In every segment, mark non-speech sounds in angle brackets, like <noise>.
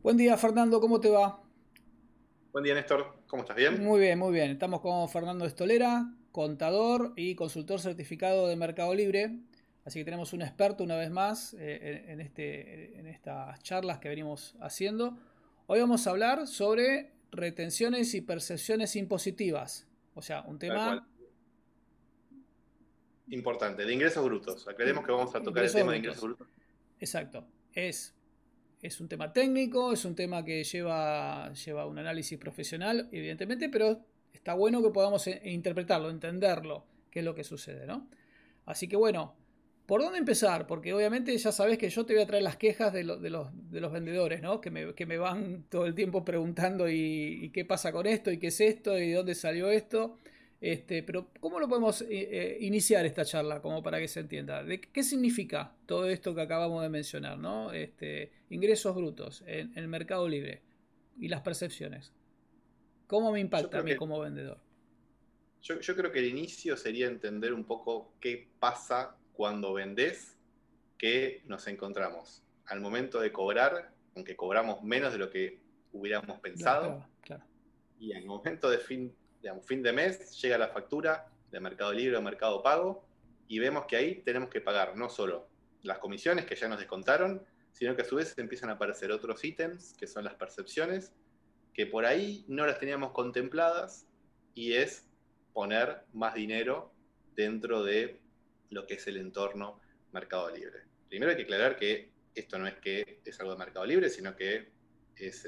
Buen día, Fernando, ¿cómo te va? Buen día, Néstor. ¿Cómo estás? ¿Bien? Muy bien, muy bien. Estamos con Fernando Estolera, contador y consultor certificado de Mercado Libre. Así que tenemos un experto una vez más eh, en, este, en estas charlas que venimos haciendo. Hoy vamos a hablar sobre retenciones y percepciones impositivas. O sea, un tema importante, de ingresos brutos. Aclaremos que vamos a tocar el tema de ingresos brutos. Exacto. Es es un tema técnico, es un tema que lleva, lleva un análisis profesional, evidentemente, pero está bueno que podamos eh, interpretarlo, entenderlo, qué es lo que sucede, ¿no? Así que bueno, ¿por dónde empezar? Porque obviamente ya sabes que yo te voy a traer las quejas de, de, los, de los, vendedores, ¿no? Que me, que me, van todo el tiempo preguntando y, qué pasa con esto y qué es esto y dónde salió esto. Este, pero ¿cómo lo podemos eh, eh, iniciar esta charla como para que se entienda? ¿De qué significa todo esto que acabamos de mencionar? ¿no? Este, ingresos brutos en, el mercado libre y las percepciones. ¿Cómo me impacta a mí como vendedor? Yo, yo, creo que el inicio sería entender un poco qué pasa cuando vendes, que nos encontramos al momento de cobrar, aunque cobramos menos de lo que hubiéramos pensado, y al momento de fin un fin de mes, llega la factura de Mercado Libre o Mercado Pago y vemos que ahí tenemos que pagar no solo las comisiones que ya nos descontaron, sino que a su vez empiezan a aparecer otros ítems, que son las percepciones, que por ahí no las teníamos contempladas y es poner más dinero dentro de lo que es el entorno Mercado Libre. Primero hay que aclarar que esto no es que es algo de Mercado Libre, sino que es,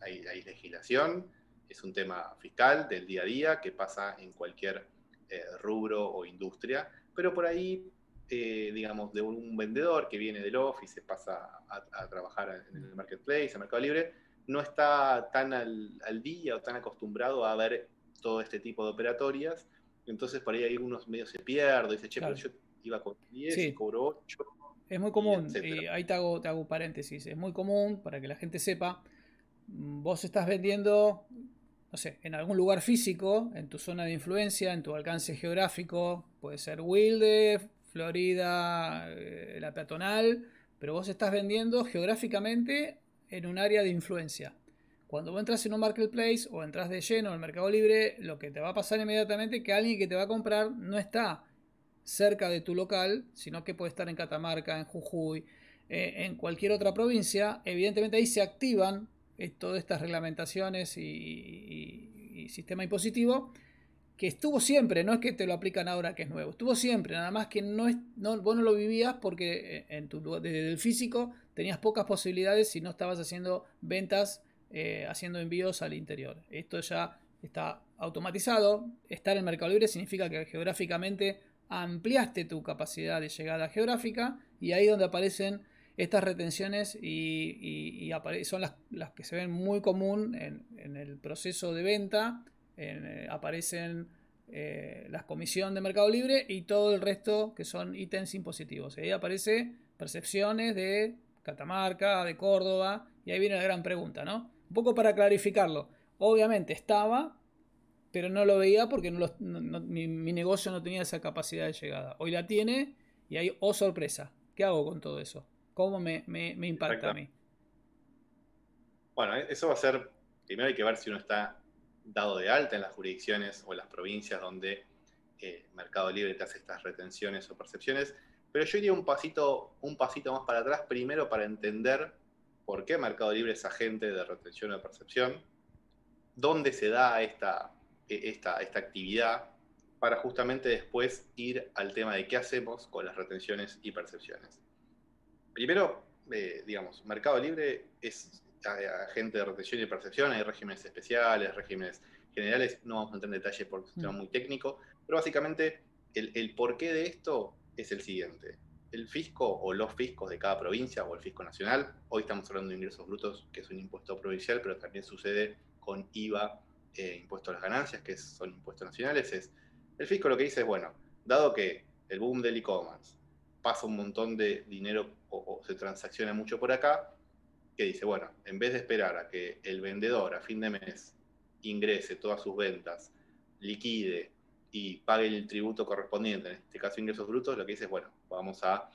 hay legislación, es un tema fiscal del día a día que pasa en cualquier eh, rubro o industria, pero por ahí, eh, digamos, de un vendedor que viene del office, pasa a, trabajar en el marketplace, en Mercado Libre, no está tan al, día o tan acostumbrado a ver todo este tipo de operatorias, entonces por ahí algunos medios se pierden, dice, che, pero yo iba con 10 y cobro 8. Es muy común, y ahí te hago, te hago paréntesis, es muy común para que la gente sepa, vos estás vendiendo no sé, en algún lugar físico, en tu zona de influencia, en tu alcance geográfico, puede ser Wilde, Florida, eh, la peatonal, pero vos estás vendiendo geográficamente en un área de influencia. Cuando vos entras en un marketplace o entras de lleno en el mercado libre, lo que te va a pasar inmediatamente es que alguien que te va a comprar no está cerca de tu local, sino que puede estar en Catamarca, en Jujuy, eh, en cualquier otra provincia. Evidentemente ahí se activan todas estas reglamentaciones y, sistema impositivo que estuvo siempre, no es que te lo aplican ahora que es nuevo, estuvo siempre, nada más que no es, no, vos no lo vivías porque eh, en tu, desde el físico tenías pocas posibilidades si no estabas haciendo ventas, eh, haciendo envíos al interior. Esto ya está automatizado, estar en el Mercado Libre significa que geográficamente ampliaste tu capacidad de llegada geográfica y ahí donde aparecen estas retenciones y, son las, que se ven muy común en, el proceso de venta. Eh, aparecen eh, las comisiones de Mercado Libre y todo el resto que son ítems impositivos. Y ahí aparece percepciones de Catamarca, de Córdoba, y ahí viene la gran pregunta, ¿no? Un poco para clarificarlo. Obviamente estaba, pero no lo veía porque mi, mi, negocio no tenía esa capacidad de llegada. Hoy la tiene y hay, oh sorpresa, ¿qué hago con todo eso? ¿Cómo me, impacta a mí? Bueno, eso va a ser, primero hay que ver si uno está dado de alta en las jurisdicciones o en las provincias donde eh, Mercado Libre te hace estas retenciones o percepciones, pero yo iría un pasito, un pasito más para atrás, primero para entender por qué Mercado Libre es agente de retención o de percepción, dónde se da esta, e, esta, esta actividad, para justamente después ir al tema de qué hacemos con las retenciones y percepciones. Primero, eh, digamos, Mercado Libre es agente de retención y percepción, hay regímenes especiales, regímenes generales, no vamos a entrar en detalle porque es un tema mm. muy técnico, pero básicamente el, porqué de esto es el siguiente. El fisco o los fiscos de cada provincia o el fisco nacional, hoy estamos hablando de ingresos brutos, que es un impuesto provincial, pero también sucede con IVA, eh, impuesto a las ganancias, que son impuestos nacionales, es el fisco lo que dice es, bueno, dado que el boom del e-commerce pasa un montón de dinero o, se transacciona mucho por acá, que dice, bueno, en vez de esperar a que el vendedor a fin de mes ingrese todas sus ventas, liquide y pague el tributo correspondiente, en este caso ingresos brutos, lo que dice es, bueno, vamos a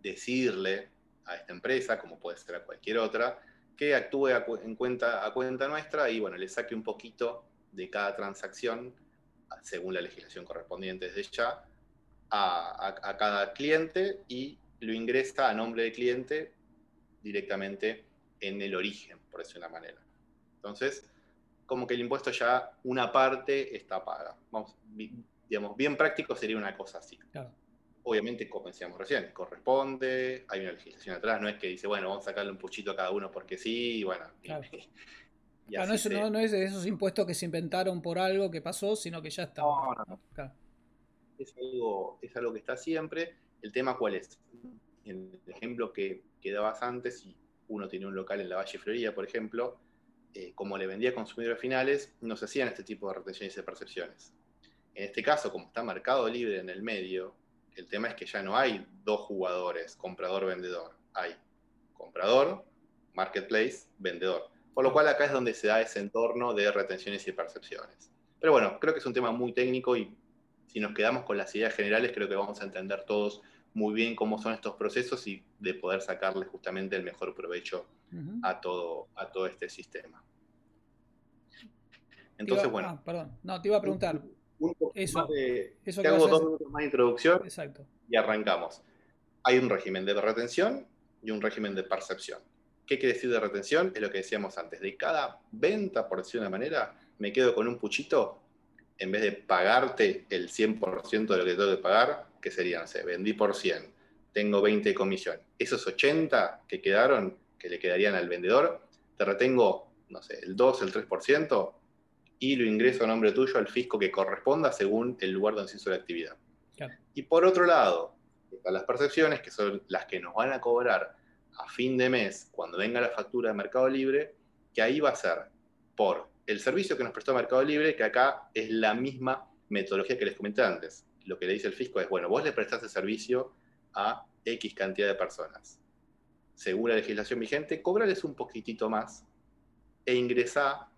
decirle a esta empresa, como puede ser a cualquier otra, que actúe en cuenta, a cuenta nuestra y bueno, le saque un poquito de cada transacción, según la legislación correspondiente desde ya, a, cada cliente y lo ingresa a nombre del cliente directamente en el origen, por decirlo de una manera. Entonces, como que el impuesto ya una parte está paga. Vamos, digamos, bien práctico sería una cosa así. Obviamente, como decíamos recién, corresponde, hay una legislación atrás, no es que dice, bueno, vamos a sacarle un puchito a cada uno porque sí, y bueno. <laughs> no, es, de esos impuestos que se inventaron por algo que pasó, sino que ya está. No, no, Es, algo, es algo que está siempre. El tema cuál es? El ejemplo que, que dabas antes, si uno tiene un local en la Valle Florida, por ejemplo, eh, como le vendía a consumidores finales, no se hacían este tipo de retenciones y percepciones. En este caso, como está Mercado Libre en el medio, el tema es que ya no hay dos jugadores, comprador-vendedor. Hay comprador, marketplace, vendedor. Por lo cual acá es donde se da ese entorno de retenciones y percepciones. Pero bueno, creo que es un tema muy técnico y si nos quedamos con las ideas generales, creo que vamos a entender todos muy bien cómo son estos procesos y de poder sacarle justamente el mejor provecho a, todo, a todo este sistema. Entonces, bueno. Ah, perdón, no, te iba a preguntar. eso, te hago dos minutos más de introducción Exacto. y arrancamos. Hay un régimen de retención y un régimen de percepción. ¿Qué quiere decir de retención? Es lo que decíamos antes. De cada venta, por decir de una manera, me quedo con un puchito en vez de pagarte el 100% de lo que tengo que pagar, que serían, no vendí por 100, tengo 20 de comisión. Esos 80 que quedaron, que le quedarían al vendedor, te retengo, no sé, el 2, el 3%, y lo ingreso a nombre tuyo al fisco que corresponda según el lugar donde se hizo la actividad. Y por otro lado, están las percepciones, que son las que nos van a cobrar a fin de mes, cuando venga la factura de Mercado Libre, que ahí va a ser por el servicio que nos prestó Mercado Libre, que acá es la misma metodología que les comenté antes lo que le dice el fisco es, bueno, vos le prestaste servicio a X cantidad de personas. Según la legislación vigente, cobrales un poquitito más e ingresá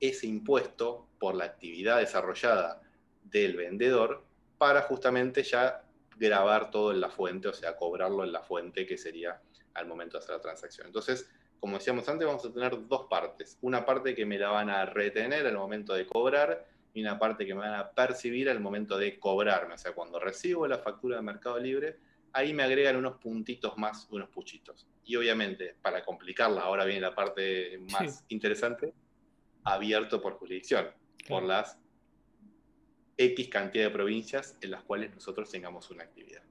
ese impuesto por la actividad desarrollada del vendedor para justamente ya grabar todo en la fuente, o sea, cobrarlo en la fuente que sería al momento de hacer la transacción. Entonces, como decíamos antes, vamos a tener dos partes. Una parte que me la van a retener al momento de cobrar y una parte que me van a percibir al momento de cobrarme. O sea, cuando recibo la factura de Mercado Libre, ahí me agregan unos puntitos más, unos puchitos. Y obviamente, para complicarla, ahora viene la parte más interesante, abierto por jurisdicción, por las X cantidad de provincias en las cuales nosotros tengamos una actividad.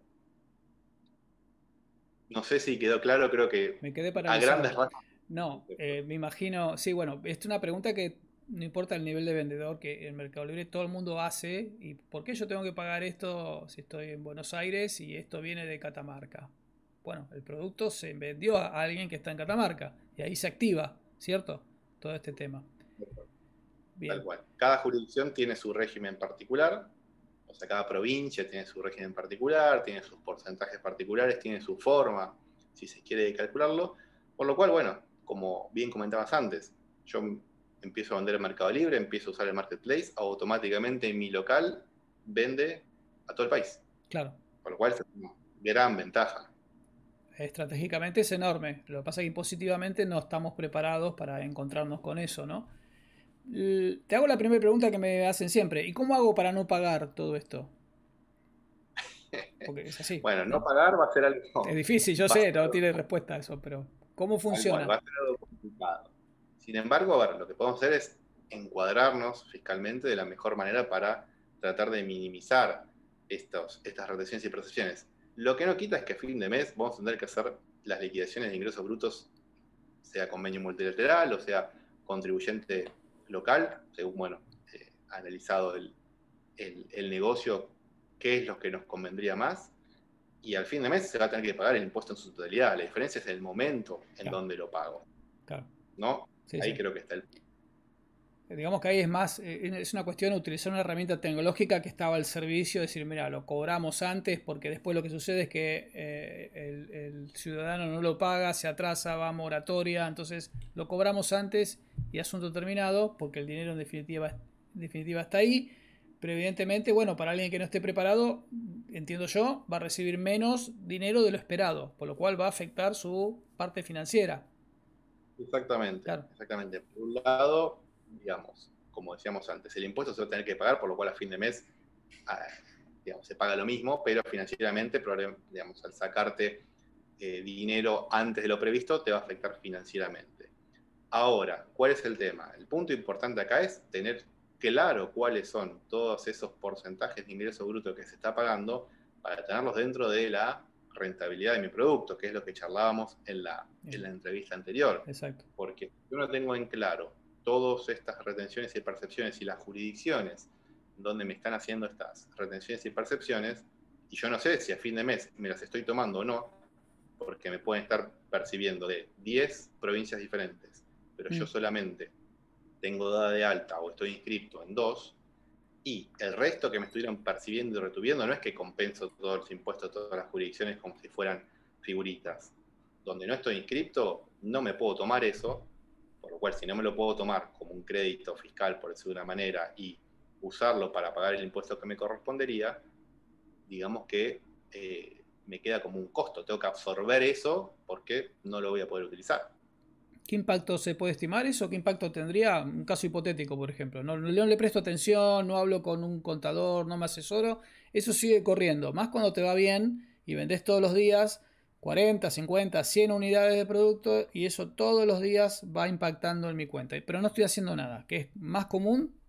No sé si quedó claro, creo que me quedé para a grandes rasgos. No, eh, me imagino, sí, bueno, es una pregunta que no importa el nivel de vendedor que en Mercado Libre todo el mundo hace. ¿Y por qué yo tengo que pagar esto si estoy en Buenos Aires y esto viene de Catamarca? Bueno, el producto se vendió a alguien que está en Catamarca y ahí se activa, ¿cierto? Todo este tema. Tal cual. Cada jurisdicción tiene su régimen particular, o sea, cada provincia tiene su régimen particular, tiene sus porcentajes particulares, tiene su forma, si se quiere calcularlo. Por lo cual, bueno, como bien comentabas antes, yo empiezo a vender en Mercado Libre, empiezo a usar el marketplace, automáticamente mi local vende a todo el país. Claro. Por lo cual es una gran ventaja. Estratégicamente es enorme. Lo que pasa es que impositivamente no estamos preparados para encontrarnos con eso, ¿no? Te hago la primera pregunta que me hacen siempre. ¿Y cómo hago para no pagar todo esto? <laughs> Porque es así. bueno, no, pagar va a ser algo. Es difícil, yo <laughs> sé, no tiene respuesta a eso, pero ¿cómo funciona? Va a ser algo complicado. Sin embargo, lo que podemos hacer es encuadrarnos fiscalmente de la mejor manera para tratar de minimizar estos, estas retenciones y percepciones. Lo que no quita es que a fin de mes vamos a tener que hacer las liquidaciones de ingresos brutos, sea convenio multilateral o sea contribuyente local, según, bueno, eh, analizado el, negocio, qué es lo que nos convendría más. Y al fin de mes se va a tener que pagar el impuesto en su totalidad. La diferencia es el momento en donde lo pago. Claro. ¿No? ahí creo que está el... Digamos que ahí es más, eh, es una cuestión de utilizar una herramienta tecnológica que estaba al servicio, decir, mira, lo cobramos antes porque después lo que sucede es que eh, el, ciudadano no lo paga, se atrasa, va a moratoria, entonces lo cobramos antes y asunto terminado porque el dinero en definitiva, en definitiva está ahí, pero evidentemente, bueno, para alguien que no esté preparado, entiendo yo, va a recibir menos dinero de lo esperado, por lo cual va a afectar su parte financiera. Exactamente, exactamente. Por un lado, digamos, como decíamos antes, el impuesto se va a tener que pagar, por lo cual a fin de mes ah, digamos, se paga lo mismo, pero financieramente, digamos, al sacarte eh, dinero antes de lo previsto, te va a afectar financieramente. Ahora, ¿cuál es el tema? El punto importante acá es tener claro cuáles son todos esos porcentajes de ingreso bruto que se está pagando para tenerlos dentro de la rentabilidad de mi producto, que es lo que charlábamos en la, en la entrevista anterior. Exacto. Porque yo no tengo en claro todas estas retenciones y percepciones y las jurisdicciones donde me están haciendo estas retenciones y percepciones, y yo no sé si a fin de mes me las estoy tomando o no, porque me pueden estar percibiendo de 10 provincias diferentes, pero yo mm. solamente tengo dada de alta o estoy inscrito en dos, y el resto que me estuvieron percibiendo y retuviendo no es que compenso todos los impuestos, todas las jurisdicciones como si fueran figuritas. Donde no estoy inscrito, no me puedo tomar eso, por lo cual si no me lo puedo tomar como un crédito fiscal, por decirlo de una manera, y usarlo para pagar el impuesto que me correspondería, digamos que eh, me queda como un costo. Tengo que absorber eso porque no lo voy a poder utilizar. ¿Qué impacto se puede estimar eso? ¿Qué impacto tendría? Un caso hipotético, por ejemplo. No, no le presto atención, no hablo con un contador, no me asesoro. Eso sigue corriendo. Más cuando te va bien y vendes todos los días 40, 50, 100 unidades de producto y eso todos los días va impactando en mi cuenta. Pero no estoy haciendo nada, que es más común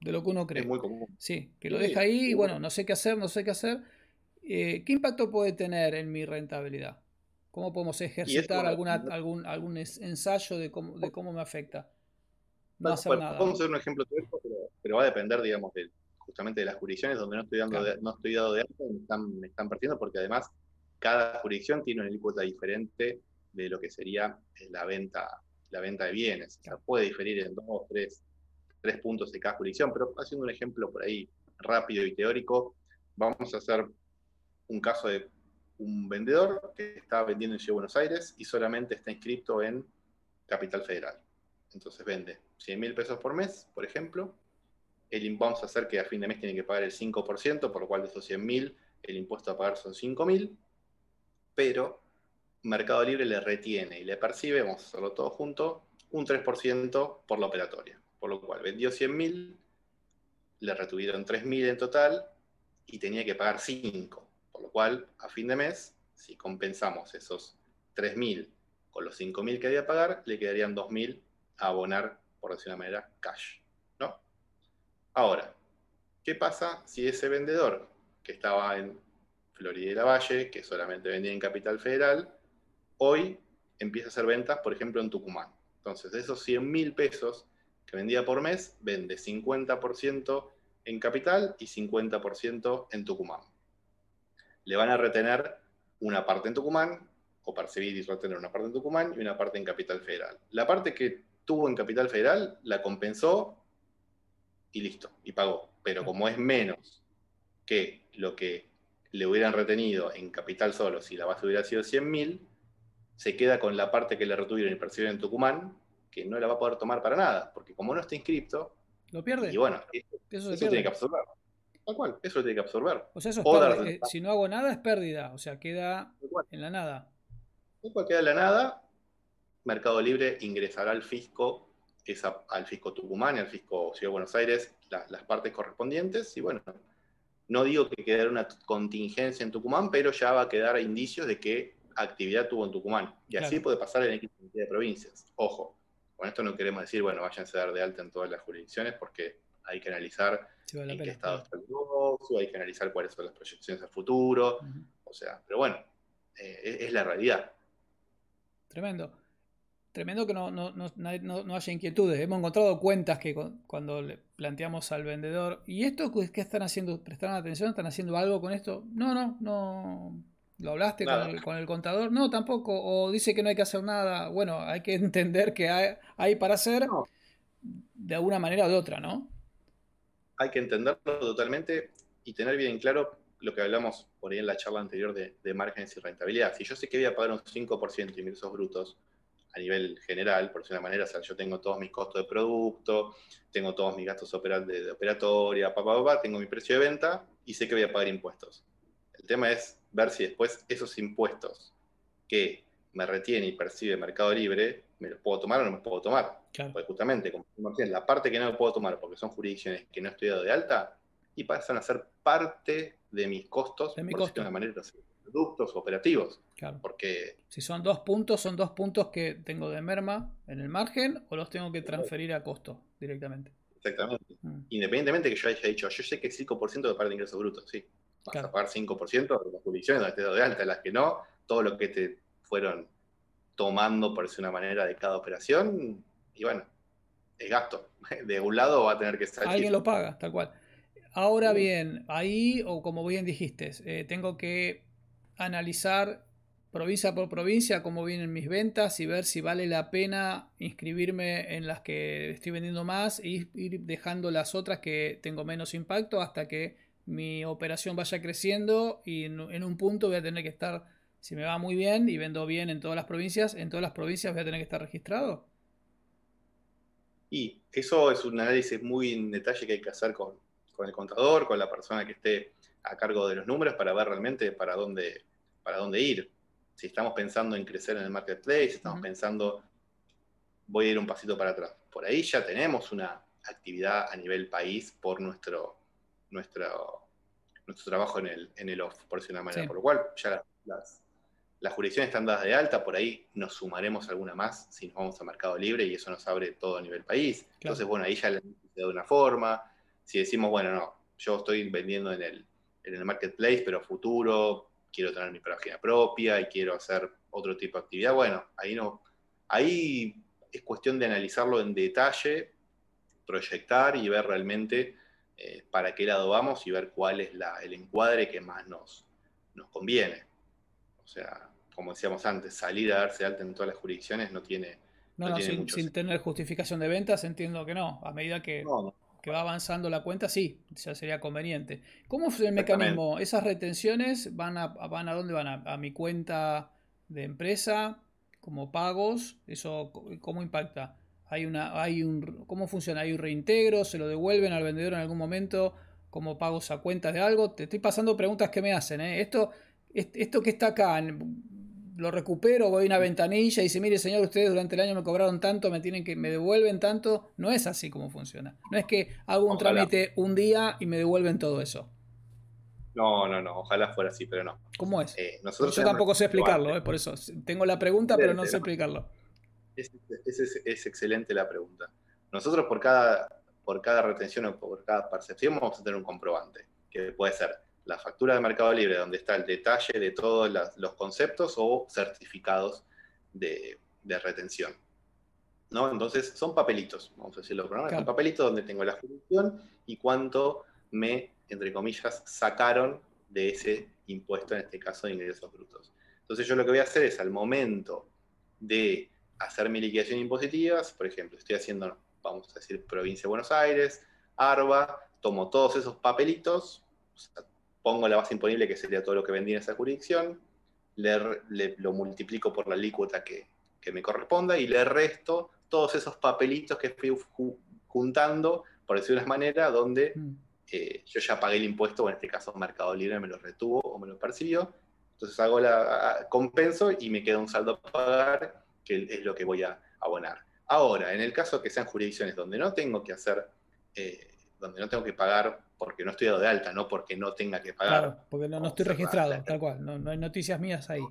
de lo que uno cree. Es muy común. Sí, que lo deja ahí y bueno, no sé qué hacer, no sé qué hacer. Eh, ¿Qué impacto puede tener en mi rentabilidad? ¿Cómo podemos ejercitar alguna, algún, algún ensayo de cómo, de cómo me afecta? No hacer nada. Podemos hacer un ejemplo teórico, pero, va a depender, digamos, justamente de las jurisdicciones donde no estoy, dando no estoy dado de alta, me están, me están partiendo, porque además cada jurisdicción tiene una alícuota diferente de lo que sería eh, la venta, la venta de bienes. O sea, puede diferir en dos, tres, tres puntos de cada jurisdicción, pero haciendo un ejemplo por ahí rápido y teórico, vamos a hacer un caso de un vendedor que está vendiendo en Ciudad de Buenos Aires y solamente está inscrito en Capital Federal. Entonces vende 100 mil pesos por mes, por ejemplo. El, vamos a hacer que a fin de mes tiene que pagar el 5%, por lo cual de esos 100 mil, el impuesto a pagar son 5 mil. Pero Mercado Libre le retiene y le percibe, vamos a hacerlo todo junto, un 3% por la operatoria. Por lo cual vendió 100 mil, le retuvieron 3 mil en total y tenía que pagar 5 lo cual, a fin de mes, si compensamos esos 3.000 con los 5.000 que había que pagar, le quedarían 2.000 a abonar, por decir una manera, cash. ¿no? Ahora, ¿qué pasa si ese vendedor que estaba en Florida y la Valle, que solamente vendía en Capital Federal, hoy empieza a hacer ventas, por ejemplo, en Tucumán? Entonces, de esos 100.000 pesos que vendía por mes, vende 50% en Capital y 50% en Tucumán le van a retener una parte en Tucumán, o percibir y retener una parte en Tucumán y una parte en Capital Federal. La parte que tuvo en Capital Federal la compensó y listo, y pagó. Pero como es menos que lo que le hubieran retenido en Capital solo, si la base hubiera sido 100.000, se queda con la parte que le retuvieron y percibieron en Tucumán, que no la va a poder tomar para nada, porque como no está inscripto, lo pierde. Y bueno, eso, tiene que absorber. Tal cual, eso lo tiene que absorber. O sea, eso es eh, si no hago nada es pérdida, o sea, queda en la nada. Tal cual queda en la nada, Mercado Libre ingresará al fisco, al fisco Tucumán y al fisco Ciudad de Buenos Aires, las partes correspondientes, y bueno, no digo que quede una contingencia en Tucumán, pero ya va a quedar indicios de qué actividad tuvo en Tucumán. Y así puede pasar en X cantidad de provincias. Ojo, con esto no queremos decir, bueno, váyanse a dar de alta en todas las jurisdicciones, porque hay que analizar en qué estado está el negocio, hay que analizar cuáles son las proyecciones al futuro, o sea, pero bueno, eh, es, la realidad. Tremendo. Tremendo que no, no, haya inquietudes. Hemos encontrado cuentas que cuando le planteamos al vendedor, ¿y esto qué están haciendo? ¿Prestaron atención? ¿Están haciendo algo con esto? No, no, no. ¿Lo hablaste con el, contador? No, tampoco. O dice que no hay que hacer nada. Bueno, hay que <laughs> entender que hay, hay para hacer de alguna manera o de otra, ¿no? hay que entenderlo totalmente y tener bien claro lo que hablamos por ahí en la charla anterior de, de márgenes y rentabilidad. Si yo sé que voy a pagar un 5% de ingresos brutos a nivel general, por decirlo de una manera, o sea, yo tengo todos mis costos de producto, tengo todos mis gastos de, operatoria, papá, tengo mi precio de venta y sé que voy a pagar impuestos. El tema es ver si después esos impuestos que me retiene y percibe Mercado Libre, ¿me lo puedo tomar o no me puedo tomar? Porque justamente, como la parte que no me puedo tomar porque son jurisdicciones que no he estudiado de alta, y pasan a ser parte de mis costos, de mi costo. de manera, productos operativos. Claro. Porque si son dos puntos, son dos puntos que tengo de merma en el margen o los tengo que transferir a costo directamente. Exactamente. Mm. Independientemente que yo haya dicho, yo sé que el 5% de parte de ingresos brutos, sí. Vas a pagar 5% de las jurisdicciones donde te de alta, las que no, todo lo que te fueron tomando, por decir una manera, de cada operación, y bueno, es gasto. <laughs> De un lado va a tener que estar. Alguien lo paga, tal cual. Ahora bien, ahí, o como bien dijiste, eh, tengo que analizar provincia por provincia cómo vienen mis ventas y ver si vale la pena inscribirme en las que estoy vendiendo más y ir dejando las otras que tengo menos impacto hasta que mi operación vaya creciendo y en, un punto voy a tener que estar, si me va muy bien y vendo bien en todas las provincias, en todas las provincias voy a tener que estar registrado. Y eso es un análisis muy en detalle que hay que hacer con, con el contador, con la persona que esté a cargo de los números para ver realmente para dónde, para dónde ir. Si estamos pensando en crecer en el marketplace, estamos pensando, voy a ir un pasito para atrás. Por ahí ya tenemos una actividad a nivel país por nuestro, nuestro, nuestro trabajo en el, en el off, por decir una manera. Por lo cual, ya las, las jurisdicciones están dadas de alta, por ahí nos sumaremos alguna más si nos vamos a mercado libre y eso nos abre todo a nivel país. Entonces, bueno, ahí ya le de una forma, si decimos, bueno, no, yo estoy vendiendo en el, en el marketplace, pero futuro, quiero tener mi página propia y quiero hacer otro tipo de actividad, bueno, ahí no, ahí es cuestión de analizarlo en detalle, proyectar y ver realmente eh, para qué lado vamos y ver cuál es la, el encuadre que más nos, nos conviene. O sea, como decíamos antes, salir a darse alta en todas las jurisdicciones no tiene... No, no, sin, tener justificación de ventas entiendo que no. A medida que, que va avanzando la cuenta, sí, ya sería conveniente. ¿Cómo es el mecanismo? ¿Esas retenciones van a, van a dónde van? A, mi cuenta de empresa como pagos? ¿Eso cómo impacta? ¿Hay una, hay un, ¿Cómo funciona? ¿Hay un reintegro? ¿Se lo devuelven al vendedor en algún momento como pagos a cuentas de algo? Te estoy pasando preguntas que me hacen. ¿eh? Esto, esto que está acá, lo recupero, voy a una ventanilla y dice, mire señor, ustedes durante el año me cobraron tanto, me tienen que, me devuelven tanto. No es así como funciona. No es que hago un trámite un día y me devuelven todo eso. No, no, no, ojalá fuera así, pero no. ¿Cómo es? Eh, Yo tampoco sé explicarlo, eh, por eso tengo la pregunta, pero no sé explicarlo. Es, es, excelente la pregunta. Nosotros por cada, por cada retención o por cada percepción vamos a tener un comprobante, que puede ser la factura de Mercado Libre, donde está el detalle de todos los conceptos o certificados de, retención. ¿no? Entonces, son papelitos, vamos a decirlo, son papelitos donde tengo la jurisdicción y cuánto me, entre comillas, sacaron de ese impuesto, en este caso de ingresos brutos. Entonces, yo lo que voy a hacer es al momento de hacer mi liquidación impositiva, por ejemplo, estoy haciendo, vamos a decir, provincia de Buenos Aires, ARBA, tomo todos esos papelitos, pongo la base imponible, que sería todo lo que vendí en esa jurisdicción, le, lo multiplico por la alícuota que, me corresponda y le resto todos esos papelitos que fui juntando, por decirlo de una manera, donde mm. eh, yo ya pagué el impuesto, o en este caso Mercado Libre me lo retuvo o me lo percibió. Entonces hago la compenso y me queda un saldo a pagar, que es lo que voy a abonar. Ahora, en el caso que sean jurisdicciones donde no tengo que hacer, eh, donde no tengo que pagar porque no estoy dado de alta, no porque no tenga que pagar. Claro, porque no, estoy registrado, tal cual, no, hay noticias mías ahí.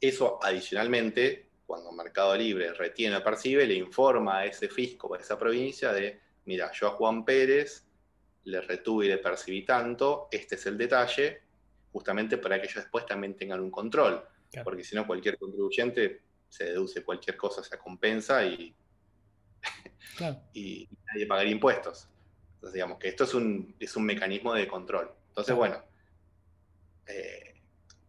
Eso adicionalmente, cuando Mercado Libre retiene o percibe, le informa a ese fisco a esa provincia de, mira, yo a Juan Pérez le retuve y le percibí tanto, este es el detalle, justamente para que ellos después también tengan un control, porque si no cualquier contribuyente se deduce cualquier cosa, se compensa y, <laughs> y nadie pagaría impuestos. Entonces, digamos que esto es un, es un mecanismo de control. Entonces, bueno, eh,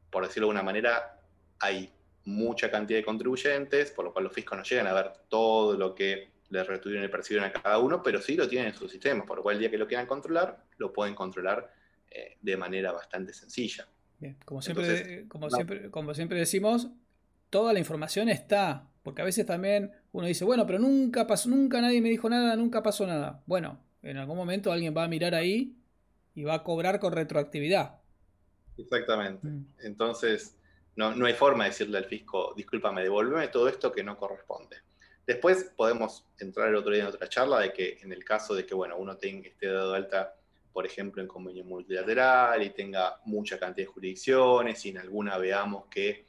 por decirlo de alguna manera, hay mucha cantidad de contribuyentes, por lo cual los fiscos no llegan a ver todo lo que le retuvieron y percibieron a cada uno, pero sí lo tienen en su sistema, por lo cual el día que lo quieran controlar, lo pueden controlar eh, de manera bastante sencilla. Bien, como siempre, como, siempre, como siempre decimos, toda la información está, porque a veces también uno dice, bueno, pero nunca pasó, nunca nadie me dijo nada, nunca pasó nada. Bueno, en algún momento alguien va a mirar ahí y va a cobrar con retroactividad. Exactamente. Mm. Entonces, no, no hay forma de decirle al fisco, discúlpame, devuélveme todo esto que no corresponde. Después podemos entrar el otro día en otra charla de que en el caso de que bueno, uno tenga, esté dado alta, por ejemplo, en convenio multilateral y tenga mucha cantidad de jurisdicciones y en alguna veamos que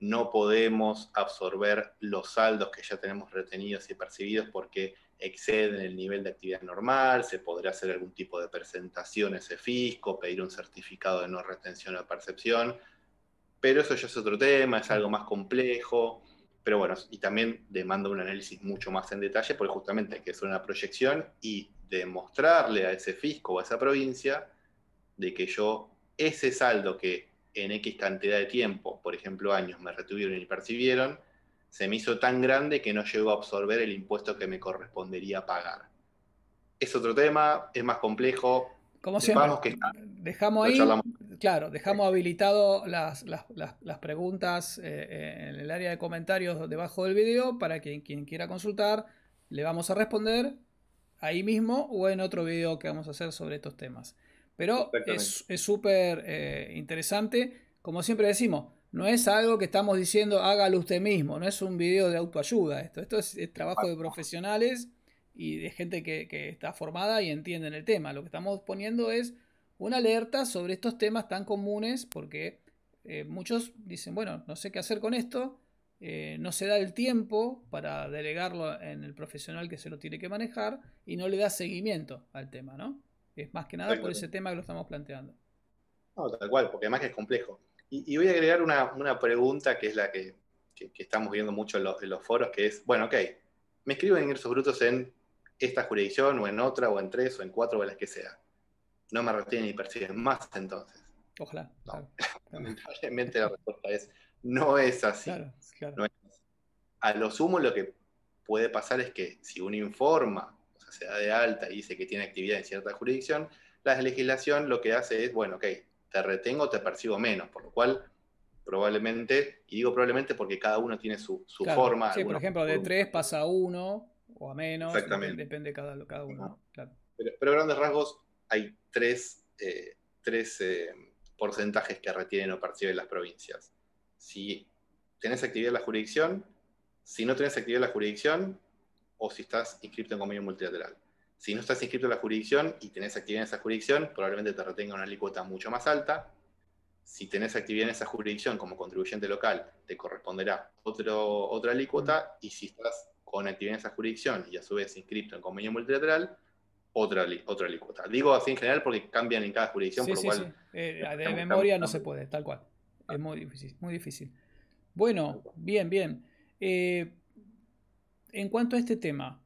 no podemos absorber los saldos que ya tenemos retenidos y percibidos porque exceden el nivel de actividad normal, se podrá hacer algún tipo de presentación a ese fisco, pedir un certificado de no retención o percepción, pero eso ya es otro tema, es algo más complejo, pero bueno, y también demanda un análisis mucho más en detalle, porque justamente hay que hacer una proyección y demostrarle a ese fisco o a esa provincia de que yo ese saldo que en X cantidad de tiempo, por ejemplo años, me retuvieron y percibieron, se me hizo tan grande que no llegó a absorber el impuesto que me correspondería pagar. Es otro tema, es más complejo. Como siempre, dejamos ahí, claro, dejamos habilitado las, preguntas eh, eh, en el área de comentarios debajo del video para que quien quiera consultar, le vamos a responder ahí mismo o en otro video que vamos a hacer sobre estos temas. Pero es súper eh, interesante, como siempre decimos, no es algo que estamos diciendo hágalo usted mismo, no es un video de autoayuda esto, esto es, trabajo de profesionales y de gente que, está formada y entiende el tema. Lo que estamos poniendo es una alerta sobre estos temas tan comunes porque eh, muchos dicen, bueno, no sé qué hacer con esto, eh, no se da el tiempo para delegarlo en el profesional que se lo tiene que manejar y no le da seguimiento al tema, ¿no? Es más que nada por ese tema que lo estamos planteando. No, tal cual, porque además es complejo. Y, voy a agregar una, pregunta que es la que, estamos viendo mucho en los, foros, que es, bueno, ok, me escribo en ingresos brutos en esta jurisdicción o en otra o en tres o en cuatro o en las que sea. No me retienen ni perciben más entonces. Ojalá. <laughs> Lamentablemente la respuesta es, no es así. A lo sumo lo que puede pasar es que si uno informa, o sea, se da de alta y dice que tiene actividad en cierta jurisdicción, la legislación lo que hace es, bueno, ok, te retengo, te percibo menos, por lo cual probablemente, y digo probablemente porque cada uno tiene su, forma. Sí, por ejemplo, de 3 pasa a 1 o a menos, Exactamente. depende cada, cada uno. Claro. Pero, pero, grandes rasgos hay tres, eh, tres eh, porcentajes que retienen o perciben las provincias. Si tenés actividad en la jurisdicción, si no tenés actividad en la jurisdicción, o si estás inscrito en convenio multilateral. Si no estás inscrito en la jurisdicción y tenés actividad en esa jurisdicción, probablemente te retenga una alícuota mucho más alta. Si tenés actividad en esa jurisdicción como contribuyente local, te corresponderá otro, otra alícuota. Y si estás con actividad en esa jurisdicción y a su vez inscrito en convenio multilateral, otra, otra alícuota. Digo así en general porque cambian en cada jurisdicción, por lo cual. Eh, de memoria no se puede, tal cual. Es muy difícil, muy difícil. Bueno, bien, bien. Eh, en cuanto a este tema,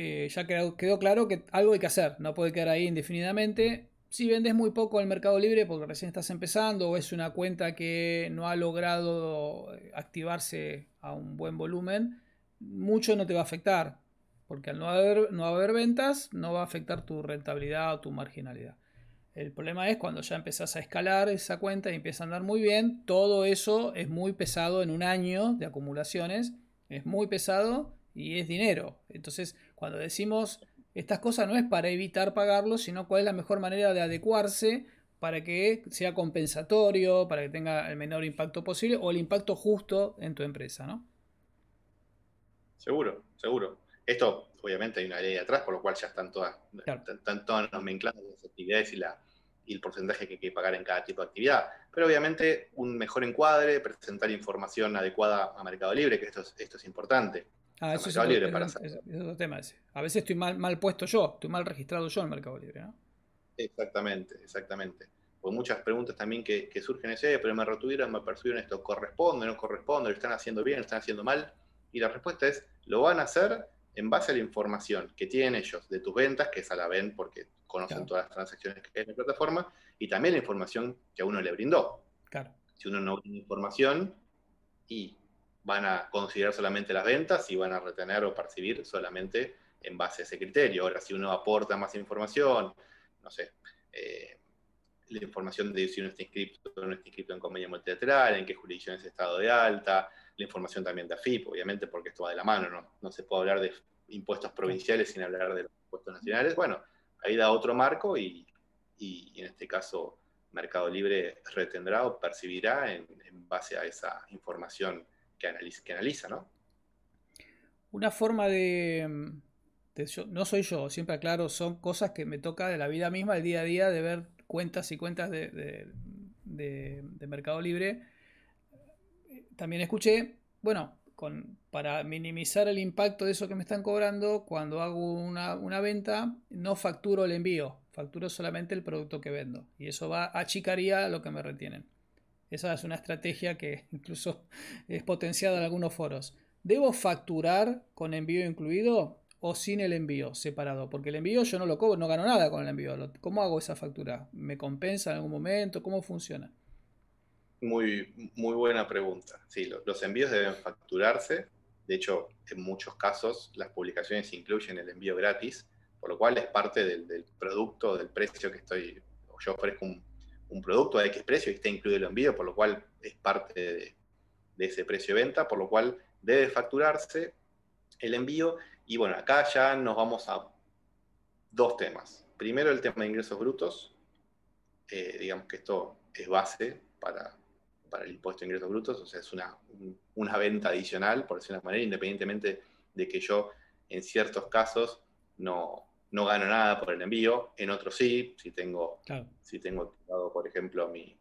eh, ya quedó, claro que algo hay que hacer, no puede quedar ahí indefinidamente. Si vendes muy poco al Mercado Libre porque recién estás empezando o es una cuenta que no ha logrado activarse a un buen volumen, mucho no te va a afectar, porque al no haber, no haber ventas no va a afectar tu rentabilidad o tu marginalidad. El problema es cuando ya empezás a escalar esa cuenta y empieza a andar muy bien, todo eso es muy pesado en un año de acumulaciones, es muy pesado y es dinero. Entonces, cuando decimos estas cosas no es para evitar pagarlo, sino cuál es la mejor manera de adecuarse para que sea compensatorio, para que tenga el menor impacto posible o el impacto justo en tu empresa, ¿no? Seguro, seguro. Esto, obviamente, hay una ley atrás, por lo cual ya están todas, están todas nomencladas las actividades y, la, y el porcentaje que hay que pagar en cada tipo de actividad. Pero obviamente un mejor encuadre, presentar información adecuada a Mercado Libre, que esto esto es importante. Ah, eso es, otro, tema ese. A veces estoy mal, mal puesto yo, estoy mal registrado yo en Mercado Libre, ¿no? Exactamente, exactamente. Pues muchas preguntas también que, surgen ese, pero me retuvieron, me percibieron esto, ¿corresponde, no corresponde? ¿Lo están haciendo bien, lo están haciendo mal? Y la respuesta es, lo van a hacer en base a la información que tienen ellos de tus ventas, que esa la ven porque conocen todas las transacciones que hay en la plataforma, y también la información que a uno le brindó. Claro. Si uno no tiene información y van a considerar solamente las ventas y van a retener o percibir solamente en base a ese criterio. Ahora, si uno aporta más información, no sé, eh, la información de si uno está inscrito o no está inscrito en convenio multilateral, en qué jurisdicción es estado de alta, la información también de AFIP, obviamente, porque esto va de la mano, ¿no? No se puede hablar de impuestos provinciales sin hablar de los impuestos nacionales. Bueno, ahí da otro marco y, y en este caso Mercado Libre retendrá o percibirá en, base a esa información que analiza, que ¿no? Una forma de, no soy yo, siempre aclaro, son cosas que me toca de la vida misma, el día a día, de ver cuentas y cuentas de, Mercado Libre. También escuché, bueno, con, para minimizar el impacto de eso que me están cobrando, cuando hago una, una, venta, no facturo el envío, facturo solamente el producto que vendo. Y eso va achicaría lo que me retienen. Esa es una estrategia que <laughs> incluso es potenciada en algunos foros. ¿Debo facturar con envío incluido? o sin el envío separado? Porque el envío yo no lo cobro, no gano nada con el envío. ¿Cómo hago esa factura? ¿Me compensa en algún momento? ¿Cómo funciona? Muy, muy buena pregunta. Sí, los envíos deben facturarse. De hecho, en muchos casos las publicaciones incluyen el envío gratis, por lo cual es parte del, producto, del precio que estoy. Yo ofrezco un, producto a X precio y está incluido el envío, por lo cual es parte de, ese precio de venta, por lo cual debe facturarse el envío y bueno, acá ya nos vamos a dos temas. Primero el tema de ingresos brutos. Eh, digamos que esto es base para, el impuesto de ingresos brutos, o sea, es una, una venta adicional, por decirlo de una manera, independientemente de que yo en ciertos casos no, no gano nada por el envío, en otros sí, si tengo, si tengo por ejemplo, mi,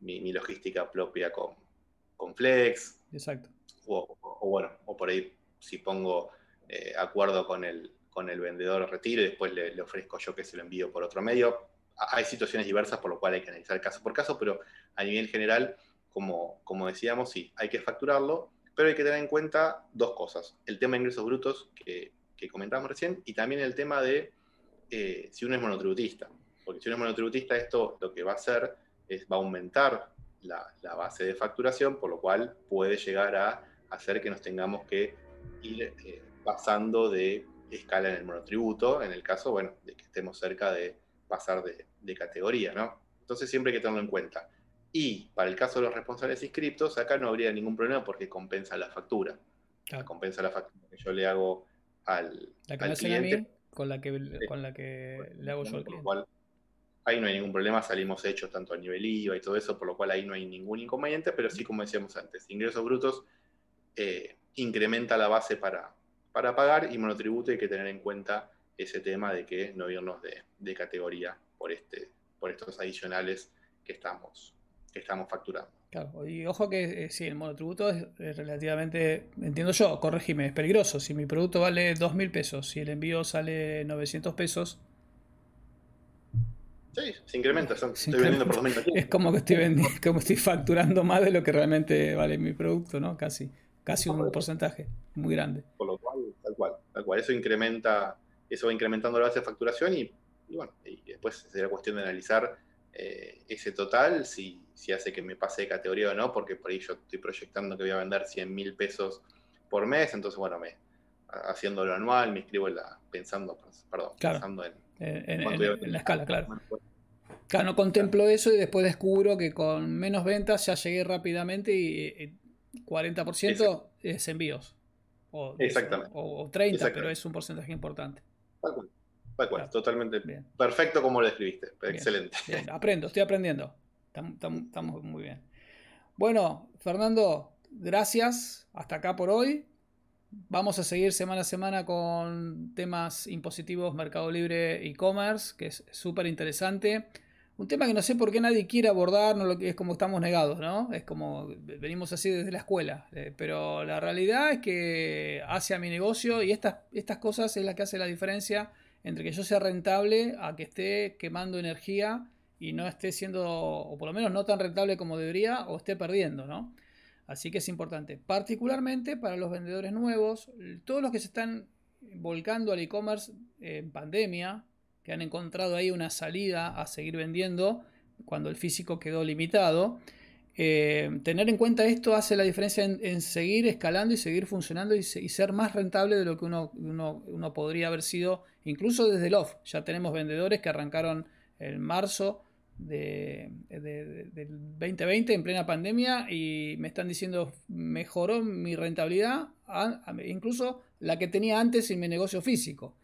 mi, logística propia con, con Flex. Exacto. o, bueno, o por ahí si pongo eh, acuerdo con el, con el vendedor retiro y después le, ofrezco yo que se lo envío por otro medio. Hay situaciones diversas por lo cual hay que analizar caso por caso, pero a nivel general, como, como decíamos, sí, hay que facturarlo, pero hay que tener en cuenta dos cosas. El tema de ingresos brutos que, que comentábamos recién y también el tema de eh, si uno es monotributista. Porque si uno es monotributista, esto lo que va a hacer es va a aumentar la, la base de facturación, por lo cual puede llegar a hacer que nos tengamos que ir eh, pasando de escala en el monotributo, en el caso, bueno, de que estemos cerca de pasar de, categoría, ¿no? Entonces siempre hay que tenerlo en cuenta. Y para el caso de los responsables inscriptos, acá no habría ningún problema porque compensa la factura. Compensa la factura que yo le hago al, la que cliente. con la que, con la que le hago yo al cliente. ahí no hay ningún problema, salimos hechos tanto a nivel IVA y todo eso, por lo cual ahí no hay ningún inconveniente, pero sí, como decíamos antes, ingresos brutos eh, incrementa la base para, para pagar y monotributo hay que tener en cuenta ese tema de que no irnos de, categoría por, este, por estos adicionales que estamos, que estamos facturando. Claro, y ojo que eh, sí, el monotributo es, relativamente, entiendo yo, corregime, es peligroso. Si mi producto vale 2.000 pesos y el envío sale 900 pesos, Sí, se incrementa, estoy vendiendo por 2.000 Es como que estoy vendiendo, <laughs> como estoy facturando más de lo que realmente vale mi producto, ¿no? Casi, casi un porcentaje muy grande. Por lo cual, tal cual, tal cual. Eso incrementa, eso va incrementando la base de facturación y, bueno, y después sería cuestión de analizar eh, ese total, si, si, hace que me pase de categoría o no, porque por ahí yo estoy proyectando que voy a vender 100 mil pesos por mes, entonces bueno, me haciéndolo anual, me inscribo la, pensando, perdón, pensando en, en, la escala, claro. Claro, no contemplo eso y después descubro que con menos ventas ya llegué rápidamente y 40% es envíos. O, Exactamente. O, 30, pero es un porcentaje importante. Tal cual. Totalmente. Perfecto como lo describiste. Excelente. Aprendo, estoy aprendiendo. Estamos, muy bien. Bueno, Fernando, gracias. Hasta acá por hoy. Vamos a seguir semana a semana con temas impositivos, Mercado Libre, e-commerce, que es súper interesante. Un tema que no sé por qué nadie quiere abordar, no lo es como estamos negados, ¿no? Es como venimos así desde la escuela. Eh, pero la realidad es que hacia mi negocio y estas, estas cosas es la que hace la diferencia entre que yo sea rentable a que esté quemando energía y no esté siendo, o por lo menos no tan rentable como debería, o esté perdiendo, ¿no? Así que es importante, particularmente para los vendedores nuevos, todos los que se están volcando al e-commerce en pandemia, que han encontrado ahí una salida a seguir vendiendo cuando el físico quedó limitado. Eh, tener en cuenta esto hace la diferencia en, seguir escalando y seguir funcionando y, ser más rentable de lo que uno, uno, podría haber sido incluso desde off. Ya tenemos vendedores que arrancaron en marzo de, del 2020 en plena pandemia y me están diciendo mejoró mi rentabilidad, incluso la que tenía antes en mi negocio físico.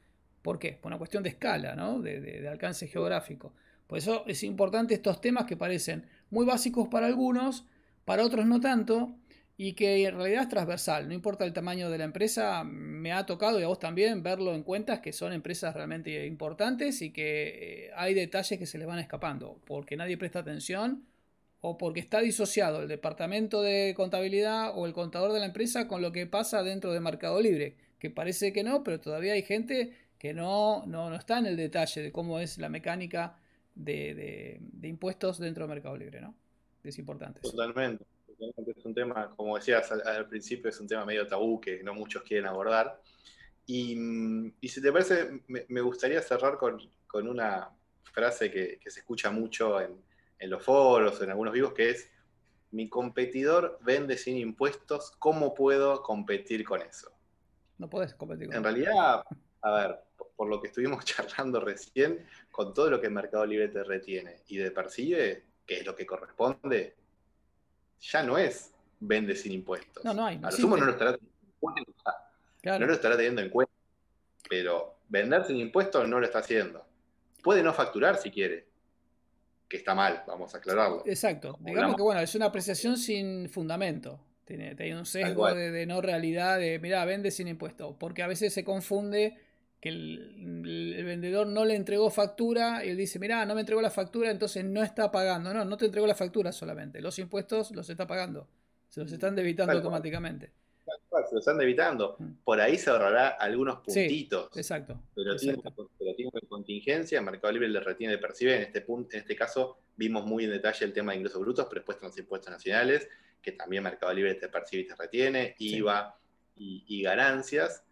¿Por qué? Por una cuestión de escala, ¿no? de, alcance geográfico. Por eso es importante estos temas que parecen muy básicos para algunos, para otros no tanto, y que en realidad es transversal, no importa el tamaño de la empresa, me ha tocado y a vos también verlo en cuentas que son empresas realmente importantes y que eh, hay detalles que se les van escapando, porque nadie presta atención o porque está disociado el departamento de contabilidad o el contador de la empresa con lo que pasa dentro de Mercado Libre, que parece que no, pero todavía hay gente que no, no, está en el detalle de cómo es la mecánica de, impuestos dentro de Mercado Libre, ¿no? Es importante. Totalmente. Es un tema, como decías al, principio, es un tema medio tabú que no muchos quieren abordar. Y, si te parece, me, gustaría cerrar con, una frase que, se escucha mucho en, los foros, en algunos vivos, que es, mi competidor vende sin impuestos, ¿cómo puedo competir con eso? No puedes competir con En realidad, a ver, por lo que estuvimos <laughs> charlando recién, con todo lo que el Mercado Libre te retiene y te percibe, que es lo que corresponde, ya no es vende sin impuestos. No, no hay. a lo sumo no lo estará teniendo en cuenta. No lo estará teniendo en cuenta. Pero vender sin impuestos no lo está haciendo. Puede no facturar si quiere. Que está mal, vamos a aclararlo. Exacto. Digamos que bueno, es una apreciación sin fundamento. Tiene, tiene un sesgo de, no realidad, de mira, vende sin impuestos. Porque a veces se confunde que el, vendedor no le entregó factura y él dice, mira, no me entregó la factura, entonces no está pagando. No, no te entregó la factura solamente. Los impuestos los está pagando. Se los están debitando automáticamente. se los están debitando. Mm. Por ahí se ahorrará algunos puntitos. exacto. Pero, Tiene, pero contingencia, Mercado Libre le retiene, le percibe. En este, punto, en este caso vimos muy en detalle el tema de ingresos brutos, pero después los impuestos nacionales, que también Mercado Libre te percibe y te retiene, IVA y ganancias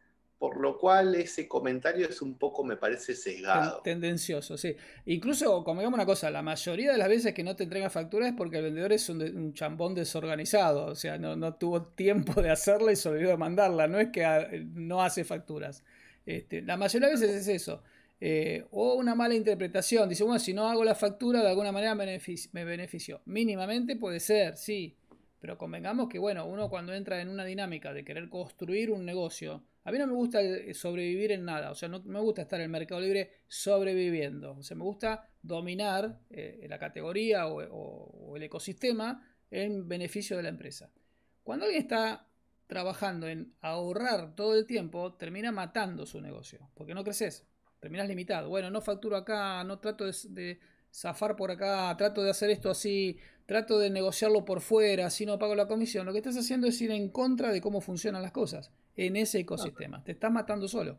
por lo cual ese comentario es un poco, me parece, sesgado. Tendencioso, sí. Incluso, como digamos una cosa, la mayoría de las veces que no te entrega factura es porque el vendedor es un, chambón desorganizado, o sea, no, tuvo tiempo de hacerla y se olvidó de mandarla, no es que ah, no hace facturas. Este, la mayoría de veces es eso. Eh, o una mala interpretación, dice, bueno, si no hago la factura, de alguna manera me beneficio. Mínimamente puede ser, sí, pero convengamos que, bueno, uno cuando entra en una dinámica de querer construir un negocio, a mí no me gusta sobrevivir en nada, o sea, no me gusta estar en el mercado libre sobreviviendo, o sea, me gusta dominar eh, la categoría o, el ecosistema en beneficio de la empresa. Cuando alguien está trabajando en ahorrar todo el tiempo, termina matando su negocio, porque no creces, terminas limitado. Bueno, no facturo acá, no trato de, zafar por acá, trato de hacer esto así, trato de negociarlo por fuera, así no pago la comisión. Lo que estás haciendo es ir en contra de cómo funcionan las cosas en ese ecosistema. Te estás matando solo.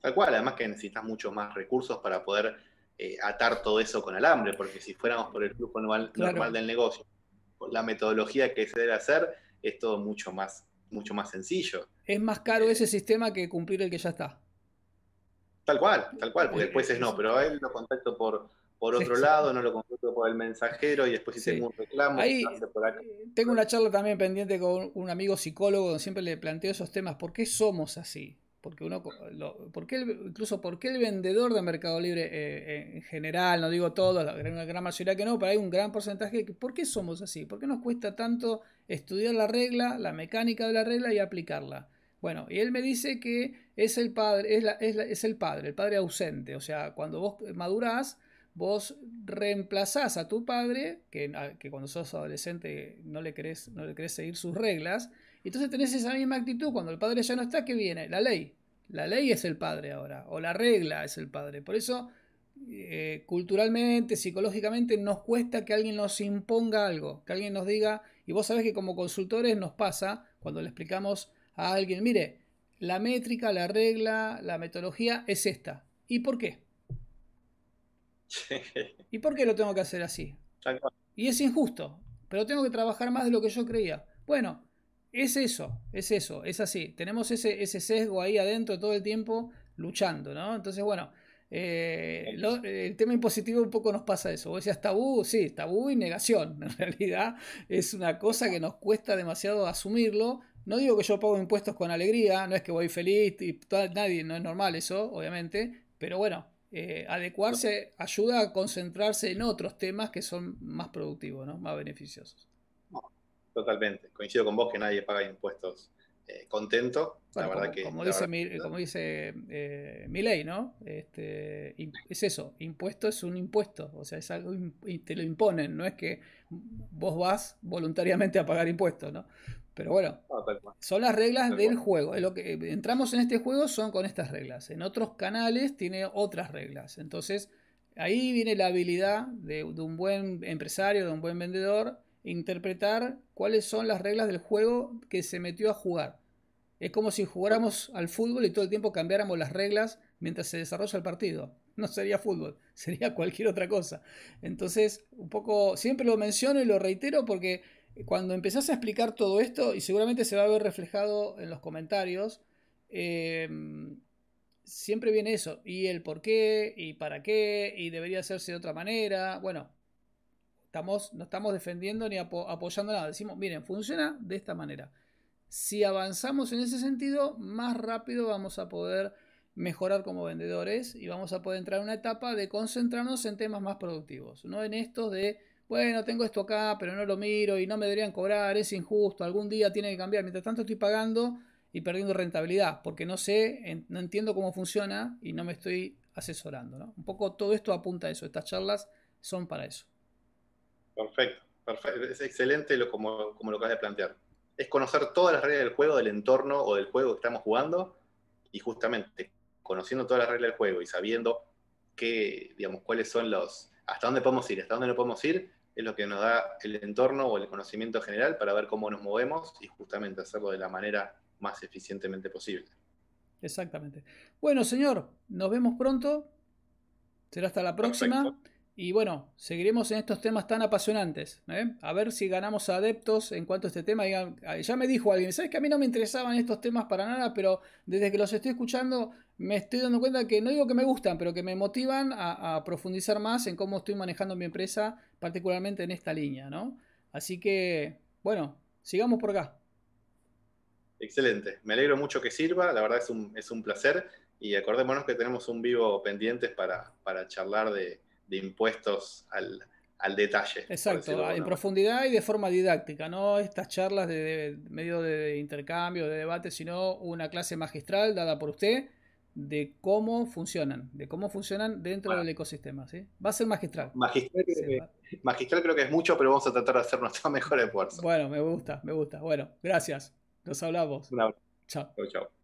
Tal cual, además que necesitas muchos más recursos para poder eh, atar todo eso con alambre, porque si fuéramos por el flujo normal, del negocio, con la metodología que se debe hacer, es todo mucho más, mucho más sencillo. Es más caro eh, ese sistema que cumplir el que ya está. Tal cual, tal cual, porque después es no, pero a él lo contacto por, por otro lado, no lo consulto por el mensajero y después si tengo un reclamo, Ahí, tengo una charla también pendiente con un amigo psicólogo donde siempre le planteo esos temas. ¿Por qué somos así? Porque uno, ¿por qué incluso por qué el vendedor de Mercado Libre eh, eh, en general, no digo todo, la gran, gran mayoría que no, pero hay un gran porcentaje. Que, ¿Por qué somos así? ¿Por qué nos cuesta tanto estudiar la regla, la mecánica de la regla y aplicarla? Bueno, y él me dice que es el padre, es, es, es el padre, el padre ausente. O sea, cuando vos madurás, vos reemplazás a tu padre, que, que, cuando sos adolescente no le, querés, no le seguir sus reglas, y entonces tenés esa misma actitud cuando el padre ya no está, que viene? La ley. La ley es el padre ahora, o la regla es el padre. Por eso, eh, culturalmente, psicológicamente, nos cuesta que alguien nos imponga algo, que alguien nos diga, y vos sabés que como consultores nos pasa cuando le explicamos a alguien, mire, la métrica, la regla, la metodología es esta. ¿Y por qué? ¿Y por qué lo tengo que hacer así? Y es injusto, pero tengo que trabajar más de lo que yo creía. Bueno, es eso, es eso, es así. Tenemos ese, ese sesgo ahí adentro todo el tiempo luchando, ¿no? Entonces, bueno, eh, el tema impositivo un poco nos pasa eso. Vos decías tabú, sí, tabú y negación. <laughs> En realidad es una cosa que nos cuesta demasiado asumirlo. No digo que yo pago impuestos con alegría, no es que voy feliz y nadie, no es normal eso, obviamente, pero bueno, eh, adecuarse ayuda a concentrarse en otros temas que son más productivos, ¿no? más beneficiosos. totalmente. Coincido con vos que nadie paga impuestos eh, contento. la verdad como, que, como dice, como dice eh, mi ley, ¿no? Este, es eso, impuesto es un impuesto, o sea, es algo y te lo imponen, no es que vos vas voluntariamente a pagar impuestos, ¿no? Pero bueno, son las reglas del juego. lo que entramos en este juego son con estas reglas. En otros canales tiene otras reglas. Entonces, ahí viene la habilidad de un buen empresario, de un buen vendedor, interpretar cuáles son las reglas del juego que se metió a jugar. Es como si jugáramos al fútbol y todo el tiempo cambiáramos las reglas mientras se desarrolla el partido. No sería fútbol, <laughs> sería cualquier otra cosa. Entonces, un poco, siempre lo menciono y lo reitero porque cuando empezás a explicar todo esto, y seguramente se va a ver reflejado en los comentarios, eh, siempre viene eso, y el por qué, y para qué, y debería hacerse de otra manera. Bueno, estamos, no estamos defendiendo ni apoyando nada. Decimos, miren, funciona de esta manera. Si avanzamos en ese sentido, más rápido vamos a poder mejorar como vendedores y vamos a poder entrar en una etapa de concentrarnos en temas más productivos, no en estos de, bueno, tengo esto acá, pero no lo miro y no me deberían cobrar, es injusto, algún día tiene que cambiar, mientras tanto estoy pagando y perdiendo rentabilidad, porque no sé, no entiendo cómo funciona y no me estoy asesorando. ¿no? Un poco todo esto apunta a eso, estas charlas son para eso. Perfecto, perfecto. es excelente lo, como, como lo acabas de plantear. Es conocer todas las reglas del juego, del entorno o del juego que estamos jugando y justamente conociendo todas las reglas del juego y sabiendo qué, digamos, cuáles son los, hasta dónde podemos ir, hasta dónde no podemos ir, es lo que nos da el entorno o el conocimiento general para ver cómo nos movemos y justamente hacerlo de la manera más eficientemente posible. Exactamente. Bueno, señor, nos vemos pronto. Será hasta la próxima. Y bueno, seguiremos en estos temas tan apasionantes. ¿eh? A ver si ganamos adeptos en cuanto a este tema. Ya me dijo alguien, ¿sabes que a mí no me interesaban estos temas para nada? Pero desde que los estoy escuchando me estoy dando cuenta que no digo que me gustan, pero que me motivan a, a profundizar más en cómo estoy manejando mi empresa, particularmente en esta línea. ¿no? Así que, bueno, sigamos por acá. Excelente, me alegro mucho que sirva, la verdad es un, es un placer y acordémonos que tenemos un vivo pendientes para, para charlar de, de impuestos al, al, detalle. Exacto, en profundidad y de forma didáctica, no estas charlas de, medio de intercambio, de debate, sino una clase magistral dada por usted de cómo funcionan, de cómo funcionan dentro del ecosistema. ¿sí? Va a ser magistral. Magistral, magistral creo que es mucho, pero vamos a tratar de hacer nuestro <laughs> mejor esfuerzo. Bueno, me gusta, me gusta. Bueno, gracias. Nos hablamos. Un abrazo. Chao. Chao, chao.